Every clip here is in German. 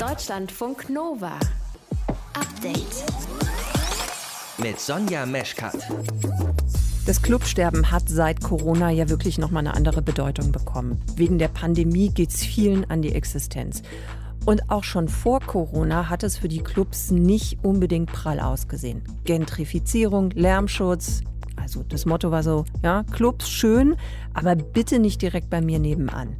Deutschlandfunk Nova. Update. Mit Sonja Meschkat. Das Clubsterben hat seit Corona ja wirklich nochmal eine andere Bedeutung bekommen. Wegen der Pandemie geht es vielen an die Existenz. Und auch schon vor Corona hat es für die Clubs nicht unbedingt prall ausgesehen. Gentrifizierung, Lärmschutz, also das Motto war so, ja, Clubs schön, aber bitte nicht direkt bei mir nebenan.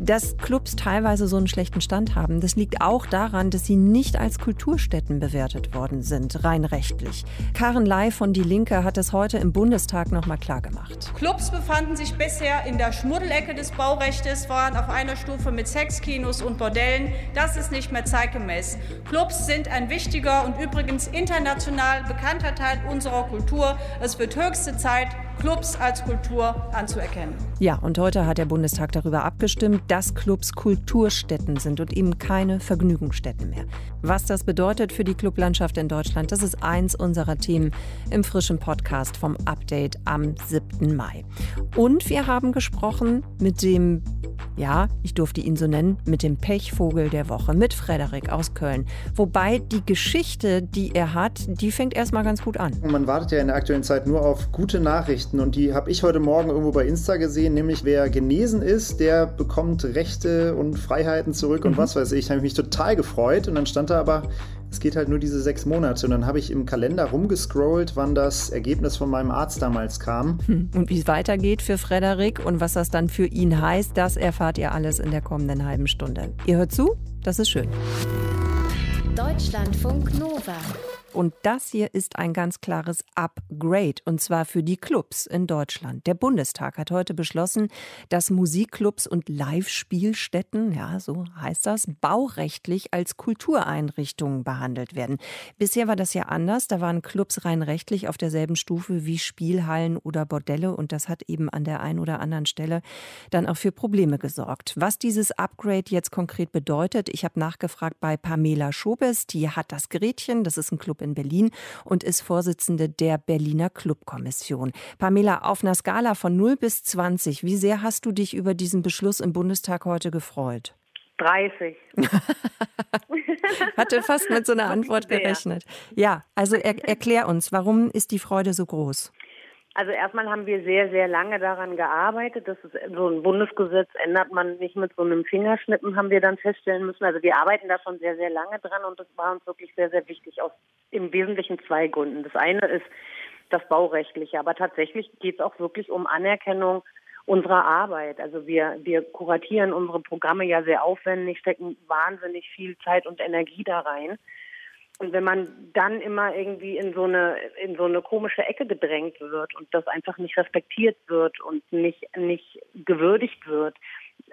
Dass Clubs teilweise so einen schlechten Stand haben, das liegt auch daran, dass sie nicht als Kulturstätten bewertet worden sind, rein rechtlich. Karen Ley von Die Linke hat es heute im Bundestag nochmal klargemacht. Clubs befanden sich bisher in der Schmuddelecke des Baurechts, waren auf einer Stufe mit Sexkinos und Bordellen. Das ist nicht mehr zeitgemäß. Clubs sind ein wichtiger und übrigens international bekannter Teil unserer Kultur. Es wird höchste Zeit, Clubs als Kultur anzuerkennen. Ja, und heute hat der Bundestag darüber abgestimmt, dass Clubs Kulturstätten sind und eben keine Vergnügungsstätten mehr. Was das bedeutet für die Clublandschaft in Deutschland, das ist eins unserer Themen im frischen Podcast vom Update am 7. Mai. Und wir haben gesprochen mit dem ja, ich durfte ihn so nennen, mit dem Pechvogel der Woche, mit Frederik aus Köln. Wobei die Geschichte, die er hat, die fängt erstmal ganz gut an. Man wartet ja in der aktuellen Zeit nur auf gute Nachrichten und die habe ich heute Morgen irgendwo bei Insta gesehen, nämlich wer genesen ist, der bekommt Rechte und Freiheiten zurück und mhm. was weiß ich. Da habe ich mich total gefreut und dann stand da aber, es geht halt nur diese sechs Monate. Und dann habe ich im Kalender rumgescrollt, wann das Ergebnis von meinem Arzt damals kam. Hm, und wie es weitergeht für Frederik und was das dann für ihn heißt, das erfahrt ihr alles in der kommenden halben Stunde. Ihr hört zu, das ist schön. Deutschlandfunk Nova. Und das hier ist ein ganz klares Upgrade, und zwar für die Clubs in Deutschland. Der Bundestag hat heute beschlossen, dass Musikclubs und Live-Spielstätten, ja, so heißt das, baurechtlich als Kultureinrichtungen behandelt werden. Bisher war das ja anders. Da waren Clubs rein rechtlich auf derselben Stufe wie Spielhallen oder Bordelle, und das hat eben an der einen oder anderen Stelle dann auch für Probleme gesorgt. Was dieses Upgrade jetzt konkret bedeutet, ich habe nachgefragt bei Pamela Schobes, die hat das Gerätchen, das ist ein Club Club in Berlin und ist Vorsitzende der Berliner Clubkommission. Pamela, auf einer Skala von 0 bis 20, wie sehr hast du dich über diesen Beschluss im Bundestag heute gefreut? 30. Hatte fast mit so einer Antwort gerechnet. Ja, also er, erklär uns, warum ist die Freude so groß? Also erstmal haben wir sehr, sehr lange daran gearbeitet. Das ist so ein Bundesgesetz ändert man nicht mit so einem Fingerschnippen, haben wir dann feststellen müssen. Also wir arbeiten da schon sehr, sehr lange dran und das war uns wirklich sehr, sehr wichtig aus im Wesentlichen zwei Gründen. Das eine ist das Baurechtliche, aber tatsächlich geht es auch wirklich um Anerkennung unserer Arbeit. Also wir, wir kuratieren unsere Programme ja sehr aufwendig, stecken wahnsinnig viel Zeit und Energie da rein. Und wenn man dann immer irgendwie in so eine in so eine komische Ecke gedrängt wird und das einfach nicht respektiert wird und nicht nicht gewürdigt wird,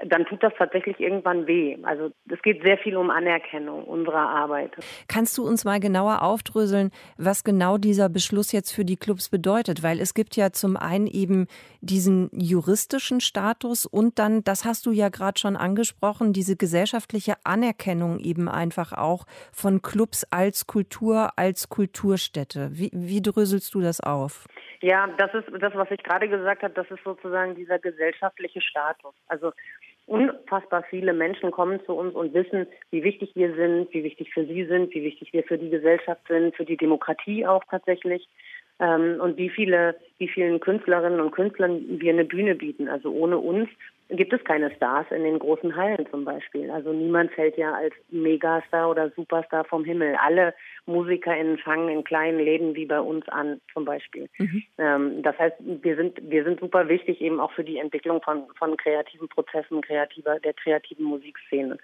dann tut das tatsächlich irgendwann weh. Also es geht sehr viel um Anerkennung unserer Arbeit. Kannst du uns mal genauer aufdröseln, was genau dieser Beschluss jetzt für die Clubs bedeutet? Weil es gibt ja zum einen eben diesen juristischen Status und dann, das hast du ja gerade schon angesprochen, diese gesellschaftliche Anerkennung eben einfach auch von Clubs als Kultur, als Kulturstätte. Wie, wie dröselst du das auf? Ja, das ist das, was ich gerade gesagt habe, das ist sozusagen dieser gesellschaftliche Status. Also unfassbar viele Menschen kommen zu uns und wissen, wie wichtig wir sind, wie wichtig für sie sind, wie wichtig wir für die Gesellschaft sind, für die Demokratie auch tatsächlich. Ähm, und wie viele, wie vielen Künstlerinnen und Künstlern wir eine Bühne bieten. Also ohne uns gibt es keine Stars in den großen Hallen zum Beispiel. Also niemand fällt ja als Megastar oder Superstar vom Himmel. Alle MusikerInnen fangen in kleinen Läden wie bei uns an, zum Beispiel. Mhm. Ähm, das heißt, wir sind, wir sind super wichtig eben auch für die Entwicklung von, von kreativen Prozessen, kreativer, der kreativen Musikszene.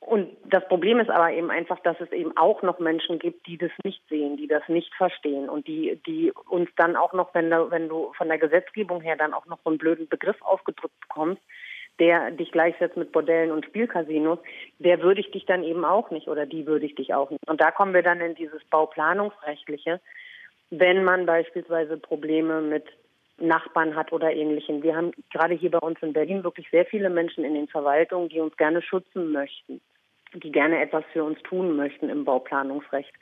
Und das Problem ist aber eben einfach, dass es eben auch noch Menschen gibt, die das nicht sehen, die das nicht verstehen und die, die uns dann auch noch, wenn du, wenn du von der Gesetzgebung her dann auch noch so einen blöden Begriff aufgedrückt bekommst, der dich gleichsetzt mit Bordellen und Spielcasinos, der würdigt dich dann eben auch nicht oder die würdigt dich auch nicht. Und da kommen wir dann in dieses Bauplanungsrechtliche, wenn man beispielsweise Probleme mit Nachbarn hat oder ähnlichem. Wir haben gerade hier bei uns in Berlin wirklich sehr viele Menschen in den Verwaltungen, die uns gerne schützen möchten, die gerne etwas für uns tun möchten im Bauplanungsrecht.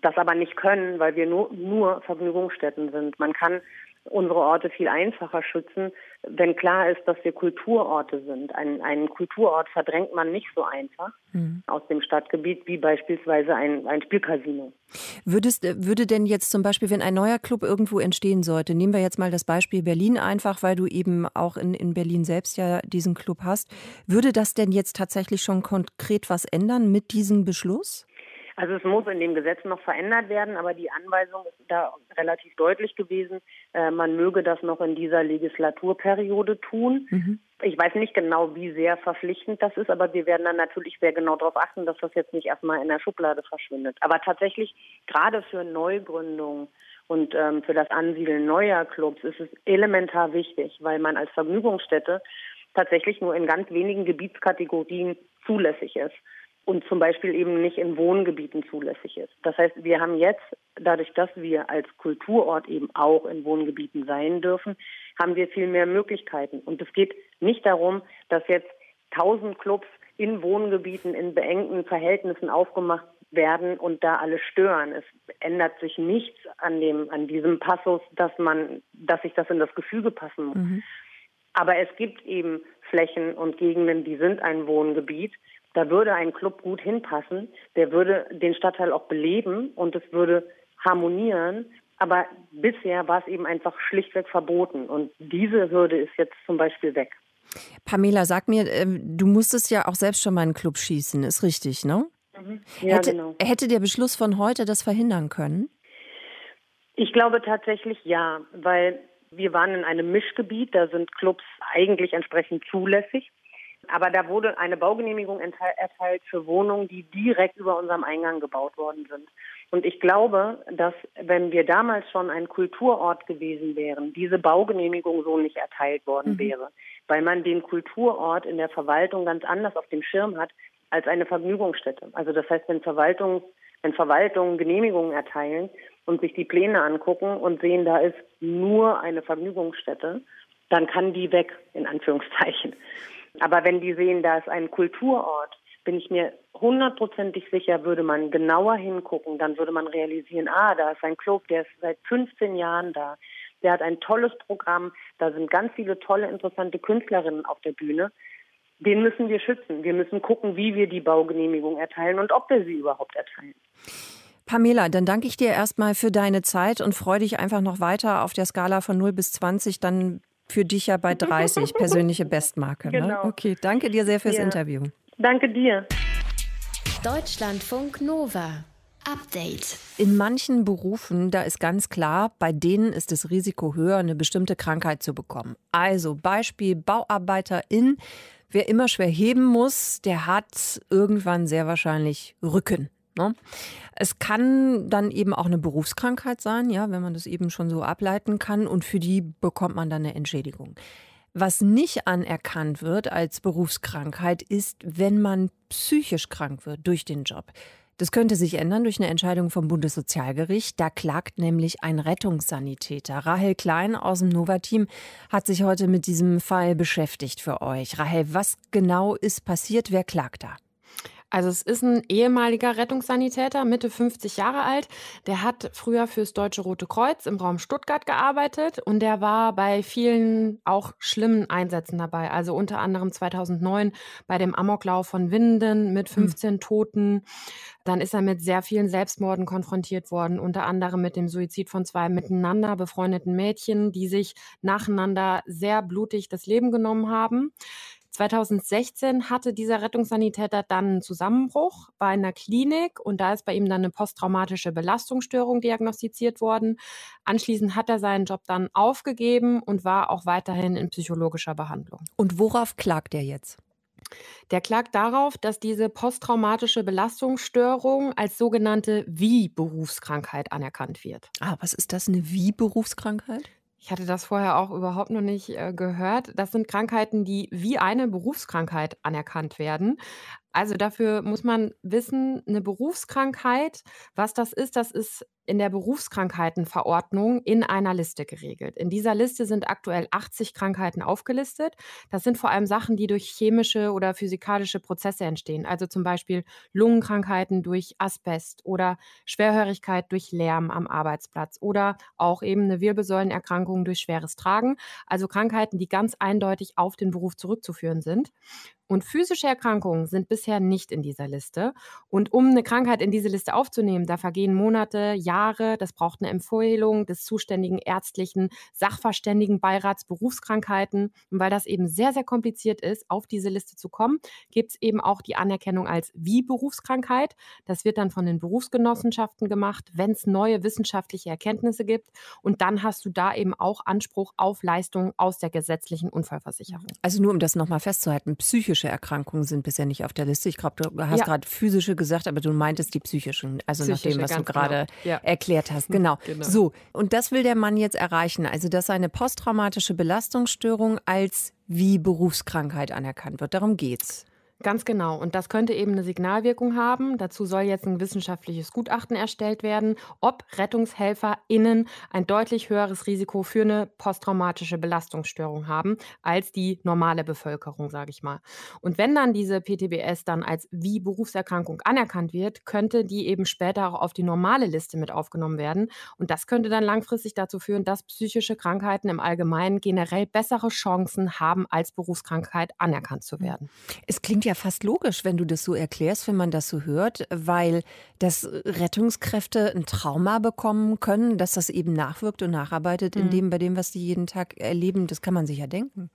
Das aber nicht können, weil wir nur, nur Vergnügungsstätten sind. Man kann unsere Orte viel einfacher schützen, wenn klar ist, dass wir Kulturorte sind. Ein, einen Kulturort verdrängt man nicht so einfach mhm. aus dem Stadtgebiet wie beispielsweise ein, ein Spielcasino. Würdest, würde denn jetzt zum Beispiel, wenn ein neuer Club irgendwo entstehen sollte, nehmen wir jetzt mal das Beispiel Berlin einfach, weil du eben auch in, in Berlin selbst ja diesen Club hast, würde das denn jetzt tatsächlich schon konkret was ändern mit diesem Beschluss? Also es muss in dem Gesetz noch verändert werden, aber die Anweisung ist da relativ deutlich gewesen. Äh, man möge das noch in dieser Legislaturperiode tun. Mhm. Ich weiß nicht genau, wie sehr verpflichtend das ist, aber wir werden dann natürlich sehr genau darauf achten, dass das jetzt nicht erstmal in der Schublade verschwindet. Aber tatsächlich gerade für Neugründungen und ähm, für das Ansiedeln neuer Clubs ist es elementar wichtig, weil man als Vergnügungsstätte tatsächlich nur in ganz wenigen Gebietskategorien zulässig ist und zum Beispiel eben nicht in Wohngebieten zulässig ist. Das heißt, wir haben jetzt, dadurch, dass wir als Kulturort eben auch in Wohngebieten sein dürfen, haben wir viel mehr Möglichkeiten. Und es geht nicht darum, dass jetzt tausend Clubs in Wohngebieten in beengten Verhältnissen aufgemacht werden und da alle stören. Es ändert sich nichts an dem, an diesem Passus, dass man, dass sich das in das Gefüge passen muss. Mhm. Aber es gibt eben Flächen und Gegenden, die sind ein Wohngebiet da würde ein Club gut hinpassen, der würde den Stadtteil auch beleben und es würde harmonieren. Aber bisher war es eben einfach schlichtweg verboten. Und diese Hürde ist jetzt zum Beispiel weg. Pamela, sag mir, ähm, du musstest ja auch selbst schon mal einen Club schießen, ist richtig, ne? Mhm. Ja, hätte, genau. hätte der Beschluss von heute das verhindern können? Ich glaube tatsächlich ja, weil wir waren in einem Mischgebiet, da sind Clubs eigentlich entsprechend zulässig. Aber da wurde eine Baugenehmigung erteilt für Wohnungen, die direkt über unserem Eingang gebaut worden sind. Und ich glaube, dass wenn wir damals schon ein Kulturort gewesen wären, diese Baugenehmigung so nicht erteilt worden mhm. wäre, weil man den Kulturort in der Verwaltung ganz anders auf dem Schirm hat als eine Vergnügungsstätte. Also das heißt, wenn Verwaltung, wenn Verwaltungen Genehmigungen erteilen und sich die Pläne angucken und sehen, da ist nur eine Vergnügungsstätte, dann kann die weg, in Anführungszeichen. Aber wenn die sehen, da ist ein Kulturort, bin ich mir hundertprozentig sicher, würde man genauer hingucken, dann würde man realisieren, ah, da ist ein Club, der ist seit 15 Jahren da. Der hat ein tolles Programm, da sind ganz viele tolle, interessante Künstlerinnen auf der Bühne. Den müssen wir schützen. Wir müssen gucken, wie wir die Baugenehmigung erteilen und ob wir sie überhaupt erteilen. Pamela, dann danke ich dir erstmal für deine Zeit und freue dich einfach noch weiter auf der Skala von 0 bis 20. Dann für dich ja bei 30, persönliche Bestmarke. Ne? Genau. Okay, danke dir sehr fürs ja. Interview. Danke dir. Deutschlandfunk Nova. Update. In manchen Berufen, da ist ganz klar, bei denen ist das Risiko höher, eine bestimmte Krankheit zu bekommen. Also Beispiel Bauarbeiterin. Wer immer schwer heben muss, der hat irgendwann sehr wahrscheinlich Rücken. Ne? Es kann dann eben auch eine Berufskrankheit sein, ja, wenn man das eben schon so ableiten kann und für die bekommt man dann eine Entschädigung. Was nicht anerkannt wird als Berufskrankheit ist, wenn man psychisch krank wird durch den Job. Das könnte sich ändern durch eine Entscheidung vom Bundessozialgericht. Da klagt nämlich ein Rettungssanitäter. Rahel Klein aus dem Nova-Team hat sich heute mit diesem Fall beschäftigt für euch. Rahel, was genau ist passiert? Wer klagt da? Also es ist ein ehemaliger Rettungssanitäter, Mitte 50 Jahre alt. Der hat früher fürs Deutsche Rote Kreuz im Raum Stuttgart gearbeitet und der war bei vielen auch schlimmen Einsätzen dabei. Also unter anderem 2009 bei dem Amoklauf von Winden mit 15 mhm. Toten. Dann ist er mit sehr vielen Selbstmorden konfrontiert worden, unter anderem mit dem Suizid von zwei miteinander befreundeten Mädchen, die sich nacheinander sehr blutig das Leben genommen haben. 2016 hatte dieser Rettungssanitäter dann einen Zusammenbruch, in der Klinik und da ist bei ihm dann eine posttraumatische Belastungsstörung diagnostiziert worden. Anschließend hat er seinen Job dann aufgegeben und war auch weiterhin in psychologischer Behandlung. Und worauf klagt er jetzt? Der klagt darauf, dass diese posttraumatische Belastungsstörung als sogenannte Wie-Berufskrankheit anerkannt wird. Ah, was ist das, eine Wie-Berufskrankheit? Ich hatte das vorher auch überhaupt noch nicht äh, gehört. Das sind Krankheiten, die wie eine Berufskrankheit anerkannt werden. Also dafür muss man wissen, eine Berufskrankheit, was das ist, das ist in der Berufskrankheitenverordnung in einer Liste geregelt. In dieser Liste sind aktuell 80 Krankheiten aufgelistet. Das sind vor allem Sachen, die durch chemische oder physikalische Prozesse entstehen, also zum Beispiel Lungenkrankheiten durch Asbest oder Schwerhörigkeit durch Lärm am Arbeitsplatz oder auch eben eine Wirbelsäulenerkrankung durch schweres Tragen, also Krankheiten, die ganz eindeutig auf den Beruf zurückzuführen sind. Und physische Erkrankungen sind bisher nicht in dieser Liste. Und um eine Krankheit in diese Liste aufzunehmen, da vergehen Monate, Jahre. Das braucht eine Empfehlung des zuständigen ärztlichen Sachverständigenbeirats Berufskrankheiten. Und weil das eben sehr, sehr kompliziert ist, auf diese Liste zu kommen, gibt es eben auch die Anerkennung als wie Berufskrankheit. Das wird dann von den Berufsgenossenschaften gemacht, wenn es neue wissenschaftliche Erkenntnisse gibt. Und dann hast du da eben auch Anspruch auf Leistungen aus der gesetzlichen Unfallversicherung. Also nur um das nochmal festzuhalten, psychische psychische Erkrankungen sind bisher nicht auf der Liste. Ich glaube, du hast ja. gerade physische gesagt, aber du meintest die psychischen, also psychische, nach dem, was du gerade genau. ja. Erklärt hast. Genau. genau. So, und das will der Mann jetzt erreichen, also dass seine posttraumatische Belastungsstörung als wie Berufskrankheit anerkannt wird. Darum geht's. Ganz genau. Und das könnte eben eine Signalwirkung haben. Dazu soll jetzt ein wissenschaftliches Gutachten erstellt werden, ob RettungshelferInnen ein deutlich höheres Risiko für eine posttraumatische Belastungsstörung haben als die normale Bevölkerung, sage ich mal. Und wenn dann diese PTBS dann als wie Berufserkrankung anerkannt wird, könnte die eben später auch auf die normale Liste mit aufgenommen werden. Und das könnte dann langfristig dazu führen, dass psychische Krankheiten im Allgemeinen generell bessere Chancen haben, als Berufskrankheit anerkannt zu werden. Es klingt ja ja fast logisch, wenn du das so erklärst, wenn man das so hört, weil dass Rettungskräfte ein Trauma bekommen können, dass das eben nachwirkt und nacharbeitet mhm. in dem, bei dem, was die jeden Tag erleben. Das kann man sich ja denken.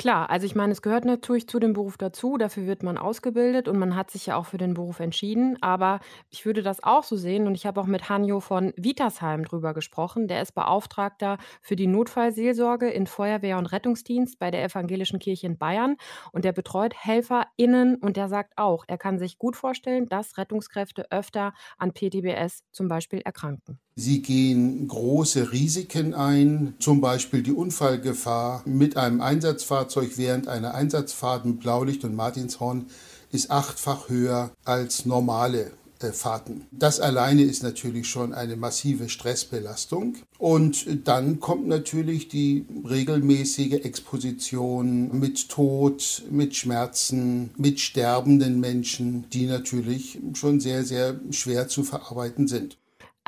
Klar, also ich meine, es gehört natürlich zu dem Beruf dazu, dafür wird man ausgebildet und man hat sich ja auch für den Beruf entschieden. Aber ich würde das auch so sehen und ich habe auch mit Hanjo von Vitasheim drüber gesprochen. Der ist Beauftragter für die Notfallseelsorge in Feuerwehr und Rettungsdienst bei der Evangelischen Kirche in Bayern und der betreut HelferInnen und der sagt auch, er kann sich gut vorstellen, dass Rettungskräfte öfter an PTBS zum Beispiel erkranken. Sie gehen große Risiken ein, zum Beispiel die Unfallgefahr mit einem Einsatzfahrzeug während einer Einsatzfahrt mit Blaulicht und Martinshorn ist achtfach höher als normale äh, Fahrten. Das alleine ist natürlich schon eine massive Stressbelastung. Und dann kommt natürlich die regelmäßige Exposition mit Tod, mit Schmerzen, mit sterbenden Menschen, die natürlich schon sehr, sehr schwer zu verarbeiten sind.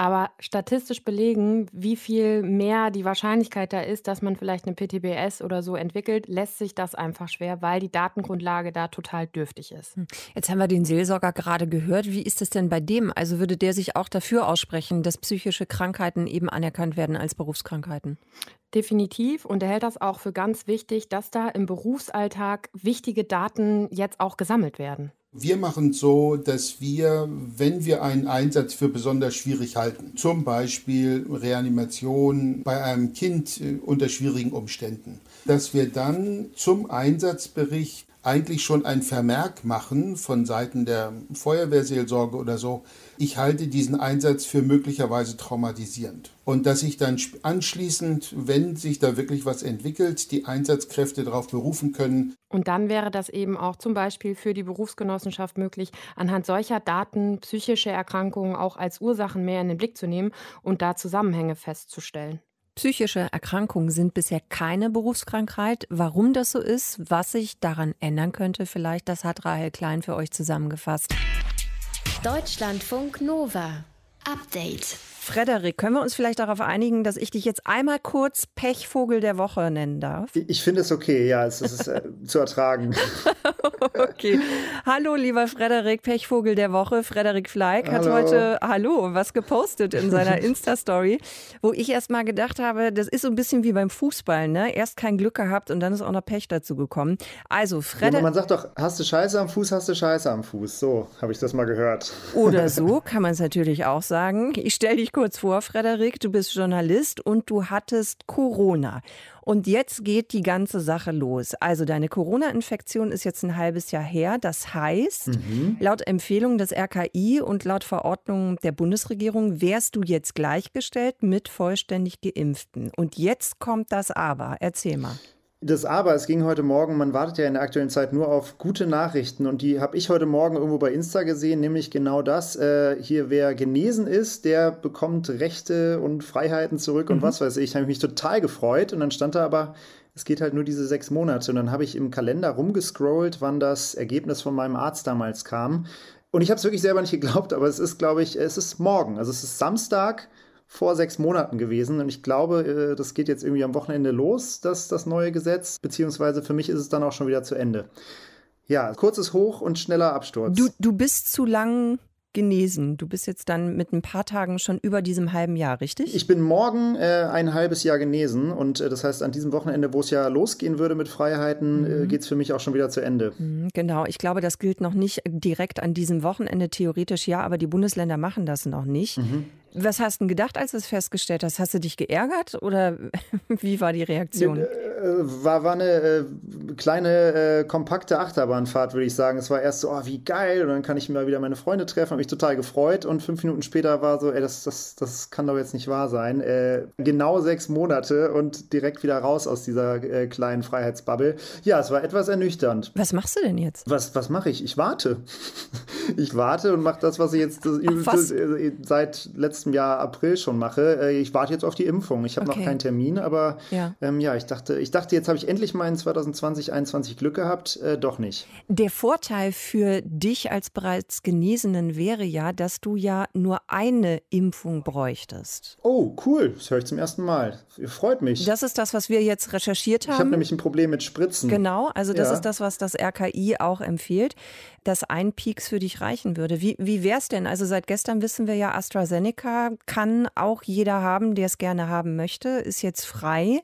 Aber statistisch belegen, wie viel mehr die Wahrscheinlichkeit da ist, dass man vielleicht eine PTBS oder so entwickelt, lässt sich das einfach schwer, weil die Datengrundlage da total dürftig ist. Hm. Jetzt haben wir den Seelsorger gerade gehört. Wie ist es denn bei dem? Also würde der sich auch dafür aussprechen, dass psychische Krankheiten eben anerkannt werden als Berufskrankheiten? Definitiv. Und er hält das auch für ganz wichtig, dass da im Berufsalltag wichtige Daten jetzt auch gesammelt werden. Wir machen so, dass wir, wenn wir einen Einsatz für besonders schwierig halten, zum Beispiel Reanimation bei einem Kind äh, unter schwierigen Umständen, dass wir dann zum Einsatzbericht eigentlich schon ein Vermerk machen von Seiten der Feuerwehrseelsorge oder so, ich halte diesen Einsatz für möglicherweise traumatisierend. Und dass sich dann anschließend, wenn sich da wirklich was entwickelt, die Einsatzkräfte darauf berufen können. Und dann wäre das eben auch zum Beispiel für die Berufsgenossenschaft möglich, anhand solcher Daten psychische Erkrankungen auch als Ursachen mehr in den Blick zu nehmen und da Zusammenhänge festzustellen. Psychische Erkrankungen sind bisher keine Berufskrankheit. Warum das so ist, was sich daran ändern könnte, vielleicht, das hat Rahel Klein für euch zusammengefasst. Deutschlandfunk Nova. Update. Frederik, können wir uns vielleicht darauf einigen, dass ich dich jetzt einmal kurz Pechvogel der Woche nennen darf? Ich finde es okay, ja, es ist äh, zu ertragen. okay. Hallo, lieber Frederik, Pechvogel der Woche. Frederik Fleig hat heute, hallo, was gepostet in seiner Insta-Story, wo ich erst mal gedacht habe, das ist so ein bisschen wie beim Fußball, ne? Erst kein Glück gehabt und dann ist auch noch Pech dazu gekommen. Also, Frederik. Ja, man sagt doch, hast du Scheiße am Fuß, hast du Scheiße am Fuß. So habe ich das mal gehört. Oder so kann man es natürlich auch sagen. Ich stelle dich kurz vor, Frederik, du bist Journalist und du hattest Corona. Und jetzt geht die ganze Sache los. Also deine Corona-Infektion ist jetzt ein halbes Jahr her. Das heißt, mhm. laut Empfehlung des RKI und laut Verordnung der Bundesregierung wärst du jetzt gleichgestellt mit vollständig Geimpften. Und jetzt kommt das Aber. Erzähl mal. Das aber, es ging heute Morgen, man wartet ja in der aktuellen Zeit nur auf gute Nachrichten und die habe ich heute Morgen irgendwo bei Insta gesehen, nämlich genau das. Äh, hier, wer genesen ist, der bekommt Rechte und Freiheiten zurück und mhm. was weiß ich. Habe ich mich total gefreut und dann stand da aber, es geht halt nur diese sechs Monate und dann habe ich im Kalender rumgescrollt, wann das Ergebnis von meinem Arzt damals kam. Und ich habe es wirklich selber nicht geglaubt, aber es ist, glaube ich, es ist morgen. Also es ist Samstag vor sechs Monaten gewesen. Und ich glaube, äh, das geht jetzt irgendwie am Wochenende los, das, das neue Gesetz. Beziehungsweise für mich ist es dann auch schon wieder zu Ende. Ja, kurzes Hoch und schneller Absturz. Du, du bist zu lang genesen. Du bist jetzt dann mit ein paar Tagen schon über diesem halben Jahr, richtig? Ich bin morgen äh, ein halbes Jahr genesen und äh, das heißt, an diesem Wochenende, wo es ja losgehen würde mit Freiheiten, äh, mhm. äh, geht es für mich auch schon wieder zu Ende. Mhm, genau, ich glaube, das gilt noch nicht direkt an diesem Wochenende, theoretisch ja, aber die Bundesländer machen das noch nicht. Mhm. Was hast du gedacht, als du es festgestellt hast? Hast du dich geärgert oder wie war die Reaktion? Äh, war, war eine äh, kleine, äh, kompakte Achterbahnfahrt, würde ich sagen. Es war erst so, oh, wie geil, und dann kann ich mal wieder meine Freunde treffen, habe mich total gefreut. Und fünf Minuten später war so, ey, das, das, das kann doch jetzt nicht wahr sein. Äh, genau sechs Monate und direkt wieder raus aus dieser äh, kleinen Freiheitsbubble. Ja, es war etwas ernüchternd. Was machst du denn jetzt? Was, was mache ich? Ich warte. ich warte und mache das, was ich jetzt Ach, äh, seit letztem letztem Jahr April schon mache. Äh, ich warte jetzt auf die Impfung. Ich habe okay. noch keinen Termin, aber ja, ähm, ja ich dachte, ich dachte, jetzt habe ich endlich mal in 2020, 2021 Glück gehabt. Äh, doch nicht. Der Vorteil für dich als bereits Genesenen wäre ja, dass du ja nur eine Impfung bräuchtest. Oh, cool. Das höre ich zum ersten Mal. Freut mich. Das ist das, was wir jetzt recherchiert haben. Ich habe nämlich ein Problem mit Spritzen. Genau, also das ja. ist das, was das RKI auch empfiehlt dass ein Peaks für dich reichen würde. Wie, wie wäre es denn? Also seit gestern wissen wir ja, AstraZeneca kann auch jeder haben, der es gerne haben möchte, ist jetzt frei,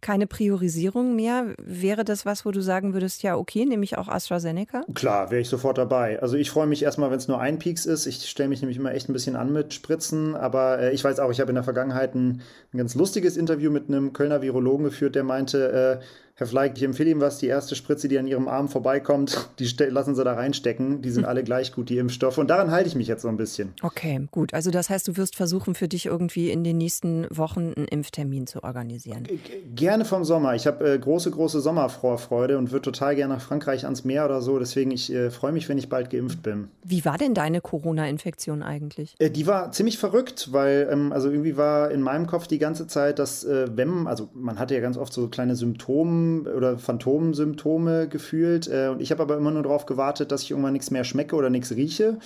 keine Priorisierung mehr. Wäre das was, wo du sagen würdest, ja, okay, nehme ich auch AstraZeneca? Klar, wäre ich sofort dabei. Also ich freue mich erstmal, wenn es nur ein Peaks ist. Ich stelle mich nämlich immer echt ein bisschen an mit Spritzen, aber äh, ich weiß auch, ich habe in der Vergangenheit ein, ein, ganz lustiges Interview mit einem Kölner Virologen geführt, der meinte, äh, Herr Fleig, ich empfehle Ihnen was, die erste Spritze, die an Ihrem Arm vorbeikommt, die lassen Sie da reinstecken. Die sind alle gleich gut, die Impfstoffe. Und daran halte ich mich jetzt so ein bisschen. Okay, gut. Also das heißt, du wirst versuchen, für dich irgendwie in den nächsten Wochen einen Impftermin zu organisieren. Gerne vom Sommer. Ich habe äh, große, große Sommervorfreude und würde total gerne nach Frankreich ans Meer oder so. Deswegen, ich äh, freue mich, wenn ich bald geimpft bin. Wie war denn deine Corona-Infektion eigentlich? Äh, die war ziemlich verrückt, weil ähm, also irgendwie war in meinem Kopf die ganze Zeit, dass äh, wenn, also man hatte ja ganz oft so kleine Symptome, oder Phantomsymptome gefühlt. Äh, und ich habe aber immer nur darauf gewartet, dass ich irgendwann nichts mehr schmecke oder nichts rieche.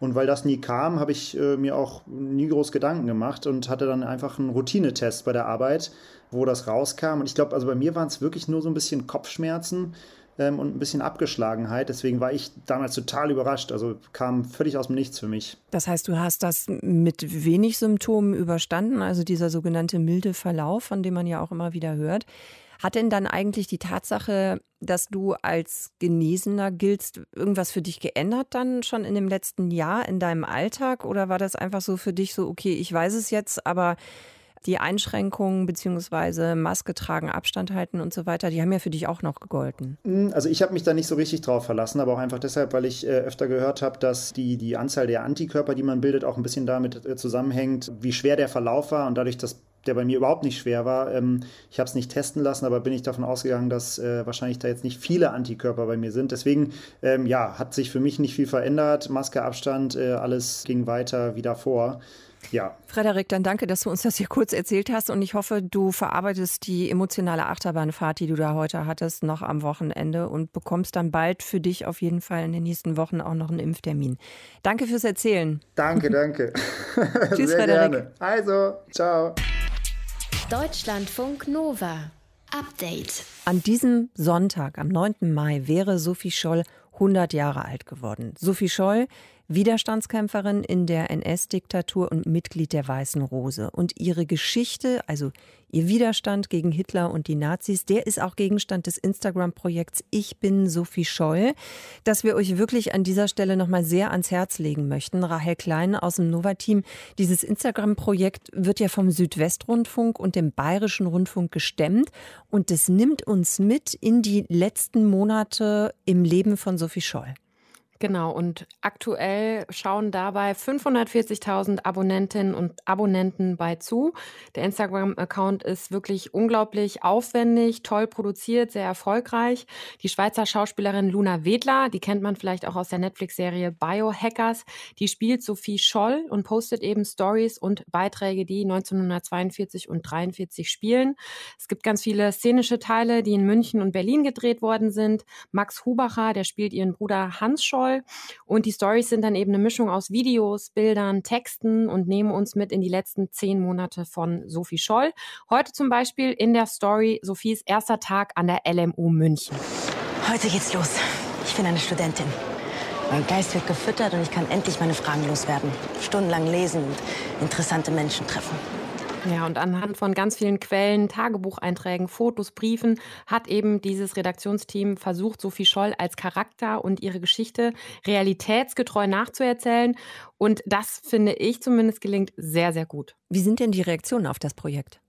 Und weil das nie kam, habe ich äh, mir auch nie groß Gedanken gemacht und hatte dann einfach einen Routinetest bei der Arbeit, wo das rauskam. Und ich glaube, also bei mir waren es wirklich nur so ein bisschen Kopfschmerzen ähm, und ein bisschen Abgeschlagenheit. Deswegen war ich damals total überrascht. Also kam völlig aus dem Nichts für mich. Das heißt, du hast das mit wenig Symptomen überstanden, also dieser sogenannte milde Verlauf, von dem man ja auch immer wieder hört. Hat denn dann eigentlich die Tatsache, dass du als Genesener giltst, irgendwas für dich geändert dann schon in dem letzten Jahr in deinem Alltag? Oder war das einfach so für dich so, okay, ich weiß es jetzt, aber die Einschränkungen beziehungsweise Maske tragen, Abstand halten und so weiter, die haben ja für dich auch noch gegolten. Hm, also ich habe mich da nicht so richtig drauf verlassen, aber auch einfach deshalb, weil ich äh, öfter gehört habe, dass die, die Anzahl der Antikörper, die man bildet, auch ein bisschen damit äh, zusammenhängt, wie schwer der Verlauf war und dadurch, dass der bei mir überhaupt nicht schwer war. Ähm, ich habe es nicht testen lassen, aber bin ich davon ausgegangen, dass äh, wahrscheinlich da jetzt nicht viele Antikörper bei mir sind. Deswegen, ähm, ja, hat sich für mich nicht viel verändert. Maske, Abstand, äh, alles ging weiter wie davor. Ja. Frederik, dann danke, dass du uns das hier kurz erzählt hast und ich hoffe, du verarbeitest die emotionale Achterbahnfahrt, die du da heute hattest, noch am Wochenende und bekommst dann bald für dich auf jeden Fall in den nächsten Wochen auch noch einen Impftermin. Danke fürs Erzählen. Danke, danke. Tschüss, Sehr Frederik. Gerne. Also, ciao. Deutschlandfunk Nova. Update. An diesem Sonntag, am 9. Mai, wäre Sophie Scholl 100 Jahre alt geworden. Sophie Scholl Widerstandskämpferin in der NS-Diktatur und Mitglied der Weißen Rose. Und ihre Geschichte, also ihr Widerstand gegen Hitler und die Nazis, der ist auch Gegenstand des Instagram-Projekts Ich bin Sophie Scholl, das wir euch wirklich an dieser Stelle nochmal sehr ans Herz legen möchten. Rahel Klein aus dem Nova-Team. Dieses Instagram-Projekt wird ja vom Südwestrundfunk und dem Bayerischen Rundfunk gestemmt und es nimmt uns mit in die letzten Monate im Leben von Sophie Scholl. Genau, und aktuell schauen dabei 540.000 Abonnentinnen und Abonnenten bei zu. Der Instagram-Account ist wirklich unglaublich aufwendig, toll produziert, sehr erfolgreich. Die Schweizer Schauspielerin Luna Wedler, die kennt man vielleicht auch aus der Netflix-Serie Biohackers, die spielt Sophie Scholl und postet eben Stories und Beiträge, die 1942 und 43 spielen. Es gibt ganz viele szenische Teile, die in München und Berlin gedreht worden sind. Max Hubacher, der spielt ihren Bruder Hans Scholl soll. Und die Stories sind dann eben eine Mischung aus Videos, Bildern, Texten und nehmen uns mit in die letzten zehn Monate von Sophie Scholl. Heute zum Beispiel in der Story Sophies erster Tag an der LMU München. Heute geht's los. Ich bin eine Studentin. Mein Geist wird gefüttert und ich kann endlich meine Fragen loswerden. Stundenlang lesen und interessante Menschen treffen. Ja, und anhand von ganz vielen Quellen, Tagebucheinträgen, Fotos, Briefen hat eben dieses Redaktionsteam versucht, Sophie Scholl als Charakter und ihre Geschichte realitätsgetreu nachzuerzählen. Und das finde ich zumindest gelingt sehr, sehr gut. Wie sind denn die Reaktionen auf das Projekt?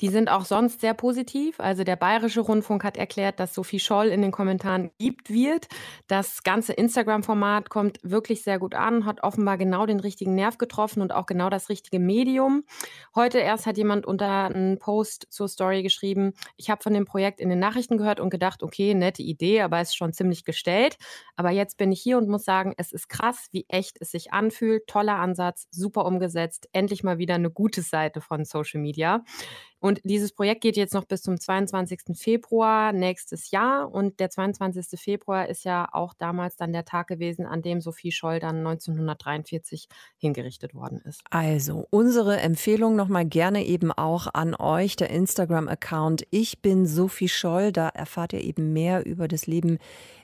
Die sind auch sonst sehr positiv. Also der Bayerische Rundfunk hat erklärt, dass Sophie Scholl in den Kommentaren geliebt wird. Das ganze Instagram-Format kommt wirklich sehr gut an, hat offenbar genau den richtigen Nerv getroffen und auch genau das richtige Medium. Heute erst hat jemand unter einen Post zur Story geschrieben, ich habe von dem Projekt in den Nachrichten gehört und gedacht, okay, nette Idee, aber ist schon ziemlich gestellt. Aber jetzt bin ich hier und muss sagen, es ist krass, wie echt es sich anfühlt. Toller Ansatz, super umgesetzt. Endlich mal wieder eine gute Seite von Social Media. Und dieses Projekt geht jetzt noch bis zum 22. Februar nächstes Jahr. Und der 22. Februar ist ja auch damals dann der Tag gewesen, an dem Sophie Scholl dann 1943 hingerichtet worden ist. Also, unsere Empfehlung nochmal gerne eben auch an euch, der Instagram-Account Ich bin Sophie Scholl. Da erfahrt ihr eben mehr über das Leben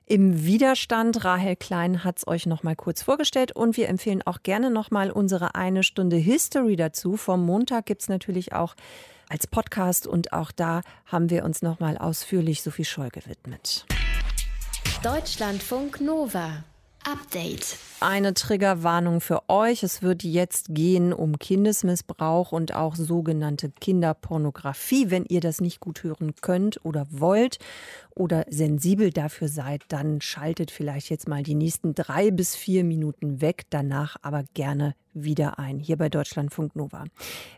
im Widerstand. Rahel Klein hat es euch nochmal kurz vorgestellt und wir empfehlen auch gerne nochmal unsere eine Stunde History dazu. Vom Montag gibt es natürlich auch als Podcast und auch da haben wir uns nochmal ausführlich Sophie Scholl gewidmet. Deutschlandfunk Nova. Update. Eine Triggerwarnung für euch. Es wird jetzt gehen um Kindesmissbrauch und auch sogenannte Kinderpornografie. Wenn ihr das nicht gut hören könnt oder wollt oder sensibel dafür seid, dann schaltet vielleicht jetzt mal die nächsten drei bis vier Minuten weg. Danach aber gerne wieder ein, hier bei Deutschlandfunk Nova.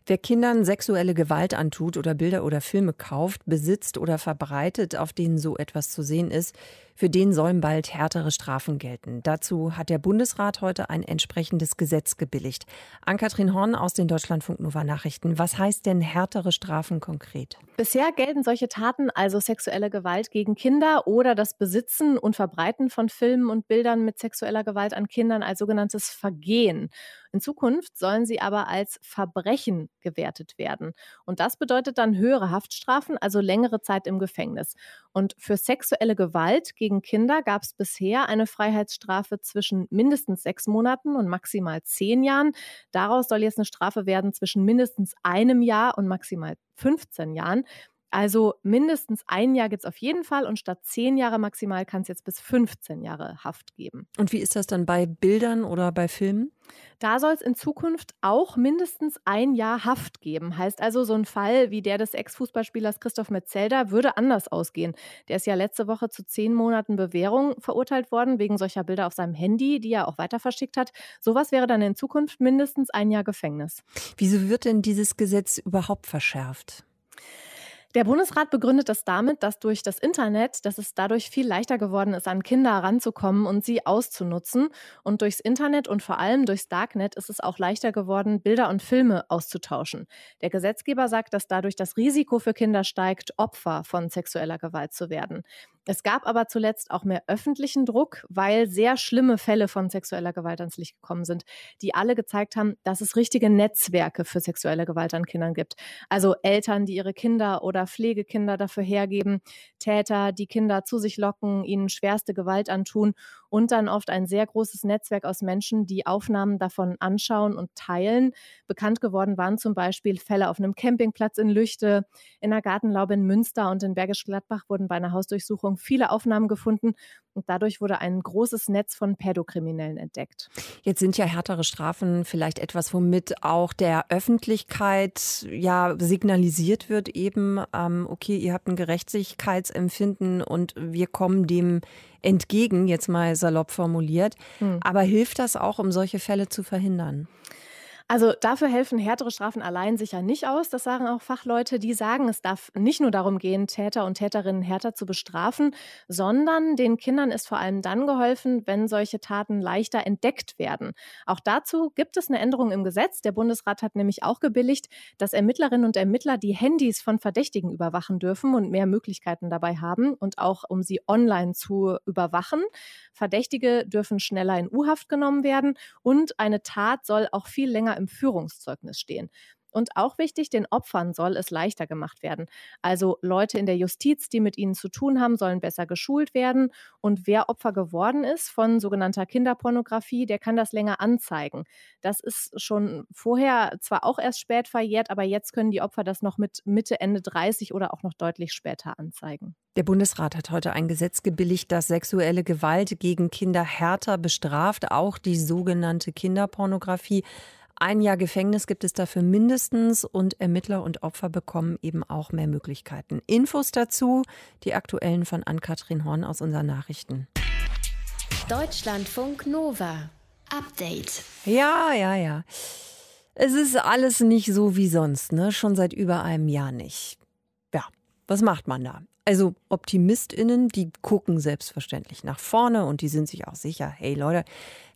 Wer Kindern sexuelle Gewalt antut oder Bilder oder Filme kauft, besitzt oder verbreitet, auf denen so etwas zu sehen ist, für den sollen bald härtere Strafen gelten. Dazu hat der Bundesrat heute ein entsprechendes Gesetz gebilligt. Ann-Kathrin Horn aus den Deutschlandfunk Nova Nachrichten. Was heißt denn härtere Strafen konkret? Bisher gelten solche Taten, also sexuelle Gewalt gegen Kinder oder das Besitzen und Verbreiten von Filmen und Bildern mit sexueller Gewalt an Kindern als sogenanntes Vergehen. In Zukunft sollen sie aber als Verbrechen gewertet werden. Und das bedeutet dann höhere Haftstrafen, also längere Zeit im Gefängnis. Und für sexuelle Gewalt gegen Kinder gab es bisher eine Freiheitsstrafe zwischen mindestens sechs Monaten und maximal zehn Jahren. Daraus soll jetzt eine Strafe werden zwischen mindestens einem Jahr und maximal 15 Jahren. Also mindestens ein Jahr gibt es auf jeden Fall und statt zehn Jahre maximal kann es jetzt bis 15 Jahre Haft geben. Und wie ist das dann bei Bildern oder bei Filmen? Da soll es in Zukunft auch mindestens ein Jahr Haft geben. Heißt also, so ein Fall wie der des Ex-Fußballspielers Christoph Metzelder würde anders ausgehen. Der ist ja letzte Woche zu zehn Monaten Bewährung verurteilt worden, wegen solcher Bilder auf seinem Handy, die er auch weiter verschickt hat. Sowas wäre dann in Zukunft mindestens ein Jahr Gefängnis. Wieso wird denn dieses Gesetz überhaupt verschärft? Der Bundesrat begründet das damit, dass durch das Internet, dass es dadurch viel leichter geworden ist, an Kinder ranzukommen und sie auszunutzen. Und durchs Internet und vor allem durchs Darknet ist es auch leichter geworden, Bilder und Filme auszutauschen. Der Gesetzgeber sagt, dass dadurch das Risiko für Kinder steigt, Opfer von sexueller Gewalt zu werden. Es gab aber zuletzt auch mehr öffentlichen Druck, weil sehr schlimme Fälle von sexueller Gewalt ans Licht gekommen sind, die alle gezeigt haben, dass es richtige Netzwerke für sexuelle Gewalt an Kindern gibt. Also Eltern, die ihre Kinder oder Pflegekinder dafür hergeben, Täter, die Kinder zu sich locken, ihnen schwerste Gewalt antun und dann oft ein sehr großes Netzwerk aus Menschen, die Aufnahmen davon anschauen und teilen. Bekannt geworden waren zum Beispiel Fälle auf einem Campingplatz in Lüchte, in einer Gartenlaube in Münster und in Bergisch Gladbach wurden bei einer Hausdurchsuchung Wohnung viele Aufnahmen gefunden und dadurch wurde ein großes Netz von Pädokriminellen entdeckt. Jetzt sind ja härtere Strafen vielleicht etwas, womit auch der Öffentlichkeit ja signalisiert wird, eben, ähm, okay, ihr habt ein Gerechtigkeitsempfinden und wir kommen dem entgegen, jetzt mal salopp formuliert. Hm. Aber hilft das auch, um solche Fälle zu verhindern? Also dafür helfen härtere Strafen allein sicher nicht aus. Das sagen auch Fachleute, die sagen, es darf nicht nur darum gehen, Täter und Täterinnen härter zu bestrafen, sondern den Kindern ist vor allem dann geholfen, wenn solche Taten leichter entdeckt werden. Auch dazu gibt es eine Änderung im Gesetz. Der Bundesrat hat nämlich auch gebilligt, dass Ermittlerinnen und Ermittler die Handys von Verdächtigen überwachen dürfen und mehr Möglichkeiten dabei haben und auch um sie online zu überwachen. Verdächtige dürfen schneller in U-Haft genommen werden und eine Tat soll auch viel länger im Führungszeugnis stehen. Und auch wichtig, den Opfern soll es leichter gemacht werden. Also Leute in der Justiz, die mit ihnen zu tun haben, sollen besser geschult werden. Und wer Opfer geworden ist von sogenannter Kinderpornografie, der kann das länger anzeigen. Das ist schon vorher zwar auch erst spät verjährt, aber jetzt können die Opfer das noch mit Mitte, Ende 30 oder auch noch deutlich später anzeigen. Der Bundesrat hat heute ein Gesetz gebilligt, das sexuelle Gewalt gegen Kinder härter bestraft, auch die sogenannte Kinderpornografie. Ein Jahr Gefängnis gibt es dafür mindestens und Ermittler und Opfer bekommen eben auch mehr Möglichkeiten. Infos dazu, die aktuellen von Ann-Kathrin Horn aus unseren Nachrichten. Deutschlandfunk Nova. Update. Ja, ja, ja. Es ist alles nicht so wie sonst, ne? Schon seit über einem Jahr nicht. Ja, was macht man da? Also OptimistInnen, die gucken selbstverständlich nach vorne und die sind sich auch sicher, hey Leute,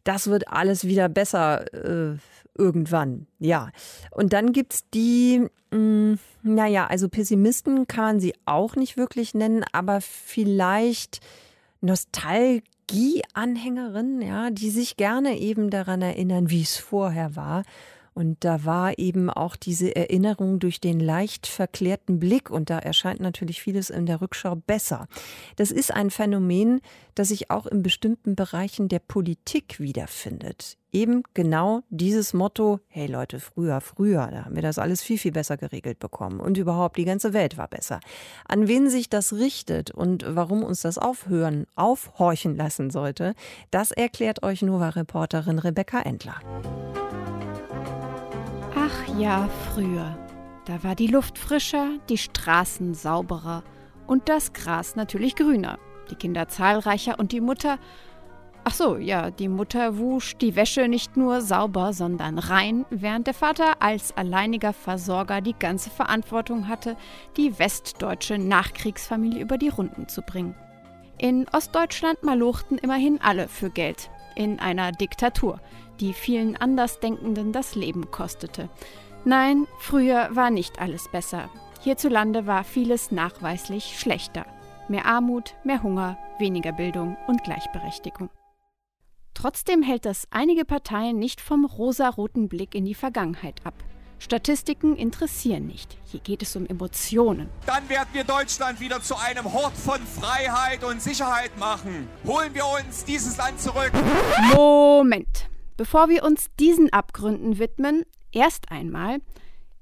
das wird alles wieder besser äh, irgendwann. Ja. Und dann gibt es die, mh, hm, naja, also Pessimisten kann man sie auch nicht wirklich nennen, aber vielleicht Nostalgie-Anhängerinnen, ja, die sich gerne eben daran erinnern, wie es vorher war und da war eben auch diese Erinnerung durch den leicht verklärten Blick und da erscheint natürlich vieles in der Rückschau besser. Das ist ein Phänomen, das sich auch in bestimmten Bereichen der Politik wiederfindet. Eben genau dieses Motto, hey Leute, früher, früher, da haben wir das alles viel, viel besser geregelt bekommen und überhaupt die ganze Welt war besser. An wen sich das richtet und warum uns das aufhören, aufhorchen lassen sollte, das erklärt euch Nova-Reporterin Rebecca Endler. Ach ja, früher. Da war die Luft frischer, die Straßen sauberer und das Gras natürlich grüner, die Kinder zahlreicher und die Mutter. Ach so, ja, die Mutter wusch die Wäsche nicht nur sauber, sondern rein, während der Vater als alleiniger Versorger die ganze Verantwortung hatte, die westdeutsche Nachkriegsfamilie über die Runden zu bringen. In Ostdeutschland malochten immerhin alle für Geld, in einer Diktatur, die vielen Andersdenkenden das Leben kostete. Nein, früher war nicht alles besser. Hierzulande war vieles nachweislich schlechter. Mehr Armut, mehr Hunger, weniger Bildung und Gleichberechtigung. Trotzdem hält das einige Parteien nicht vom rosaroten Blick in die Vergangenheit ab. Statistiken interessieren nicht. Hier geht es um Emotionen. Dann werden wir Deutschland wieder zu einem Hort von Freiheit und Sicherheit machen. Holen wir uns dieses Land zurück. Moment. Bevor wir uns diesen Abgründen widmen, erst einmal,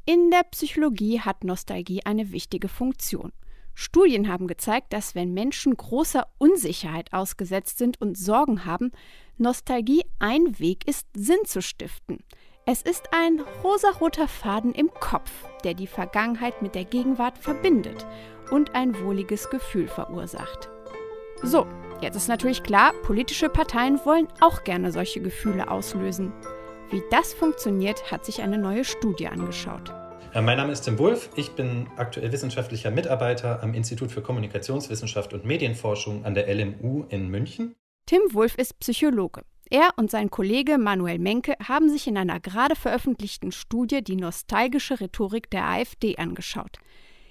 in der Psychologie hat Nostalgie eine wichtige Funktion. Studien haben gezeigt, dass wenn Menschen großer Unsicherheit ausgesetzt sind und Sorgen haben, Nostalgie ein Weg ist, Sinn zu stiften. Es ist ein rosaroter Faden im Kopf, der die Vergangenheit mit der Gegenwart verbindet und ein wohliges Gefühl verursacht. So, Jetzt ist natürlich klar, politische Parteien wollen auch gerne solche Gefühle auslösen. Wie das funktioniert, hat sich eine neue Studie angeschaut. Mein Name ist Tim Wulff. Ich bin aktuell wissenschaftlicher Mitarbeiter am Institut für Kommunikationswissenschaft und Medienforschung an der LMU in München. Tim Wulff ist Psychologe. Er und sein Kollege Manuel Menke haben sich in einer gerade veröffentlichten Studie die nostalgische Rhetorik der AfD angeschaut.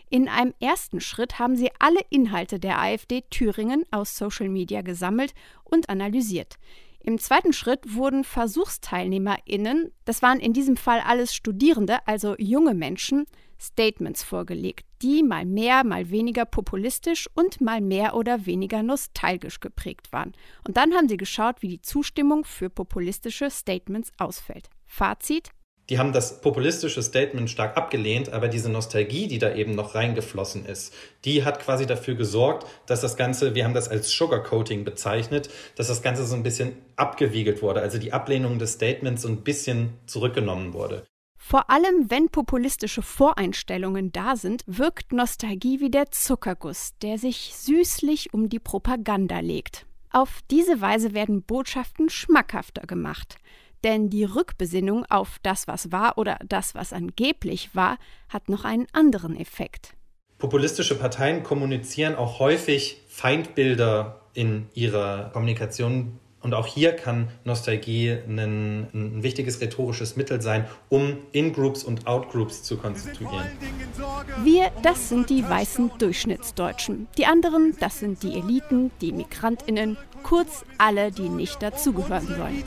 In einem ersten Schritt haben sie alle Inhalte der AfD Thüringen aus Social Media gesammelt und analysiert. Im zweiten Schritt wurden VersuchsteilnehmerInnen, das waren in diesem Fall alles Studierende, also junge Menschen, Statements vorgelegt, die mal mehr, mal weniger populistisch und mal mehr oder weniger nostalgisch geprägt waren. Und dann haben sie geschaut, wie die Zustimmung für populistische Statements ausfällt. Fazit: die haben das populistische Statement stark abgelehnt, aber diese Nostalgie, die da eben noch reingeflossen ist, die hat quasi dafür gesorgt, dass das Ganze, wir haben das als Sugarcoating bezeichnet, dass das Ganze so ein bisschen abgewiegelt wurde, also die Ablehnung des Statements so ein bisschen zurückgenommen wurde. Vor allem, wenn populistische Voreinstellungen da sind, wirkt Nostalgie wie der Zuckerguss, der sich süßlich um die Propaganda legt. Auf diese Weise werden Botschaften schmackhafter gemacht. Denn die Rückbesinnung auf das, was war oder das, was angeblich war, hat noch einen anderen Effekt. Populistische Parteien kommunizieren auch häufig Feindbilder in ihrer Kommunikation. Und auch hier kann Nostalgie ein, ein wichtiges rhetorisches Mittel sein, um In-Groups und Out-Groups zu konstituieren. Wir, das sind die weißen Durchschnittsdeutschen. Die anderen, das sind die Eliten, die Migrantinnen, kurz alle, die nicht dazugehören sollen.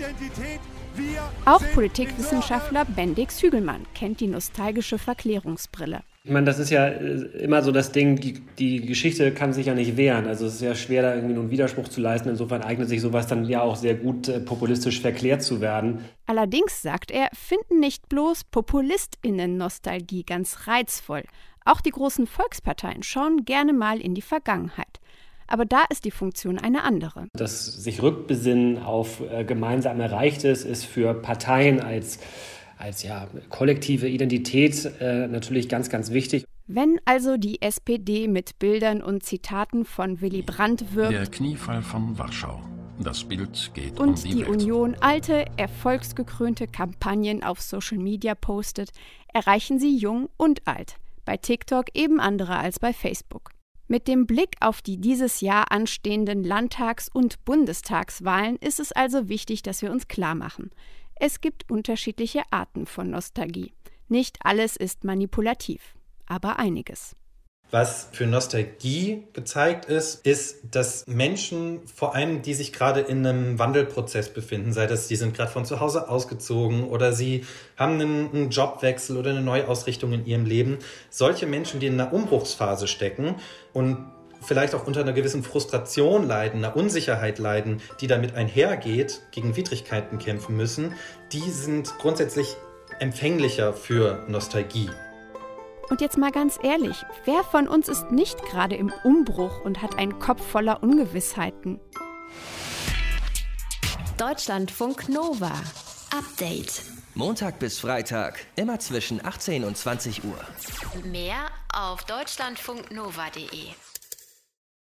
Auch Politikwissenschaftler Bendix Hügelmann kennt die nostalgische Verklärungsbrille. Ich meine, das ist ja äh, immer so das Ding, die, die Geschichte kann sich ja nicht wehren. Also es ist ja schwer, da irgendwie einen Widerspruch zu leisten. Insofern eignet sich sowas dann ja auch sehr gut, äh, populistisch verklärt zu werden. Allerdings, sagt er, finden nicht bloß PopulistInnen Nostalgie ganz reizvoll. Auch die großen Volksparteien schauen gerne mal in die Vergangenheit. Aber da ist die Funktion eine andere. Das sich rückbesinnen auf äh, gemeinsam Erreichtes ist für Parteien als, als ja, kollektive Identität äh, natürlich ganz, ganz wichtig. Wenn also die SPD mit Bildern und Zitaten von Willy Brandt wirbt. Der Kniefall von Warschau. Das Bild geht und um die, die Welt. Union alte, erfolgsgekrönte Kampagnen auf Social Media postet, erreichen sie jung und alt. Bei TikTok eben andere als bei Facebook. Mit dem Blick auf die dieses Jahr anstehenden Landtags- und Bundestagswahlen ist es also wichtig, dass wir uns klar machen. Es gibt unterschiedliche Arten von Nostalgie. Nicht alles ist manipulativ, aber einiges. Was für Nostalgie gezeigt ist, ist, dass Menschen, vor allem die sich gerade in einem Wandelprozess befinden, sei das, die sind gerade von zu Hause ausgezogen oder sie haben einen, einen Jobwechsel oder eine Neuausrichtung in ihrem Leben, solche Menschen, die in einer Umbruchsphase stecken und vielleicht auch unter einer gewissen Frustration leiden, einer Unsicherheit leiden, die damit einhergeht, gegen Widrigkeiten kämpfen müssen, die sind grundsätzlich empfänglicher für Nostalgie. Und jetzt mal ganz ehrlich, wer von uns ist nicht gerade im Umbruch und hat einen Kopf voller Ungewissheiten? Deutschlandfunk Nova. Update. Montag bis Freitag, immer zwischen 18 und 20 Uhr. Mehr auf deutschlandfunknova.de.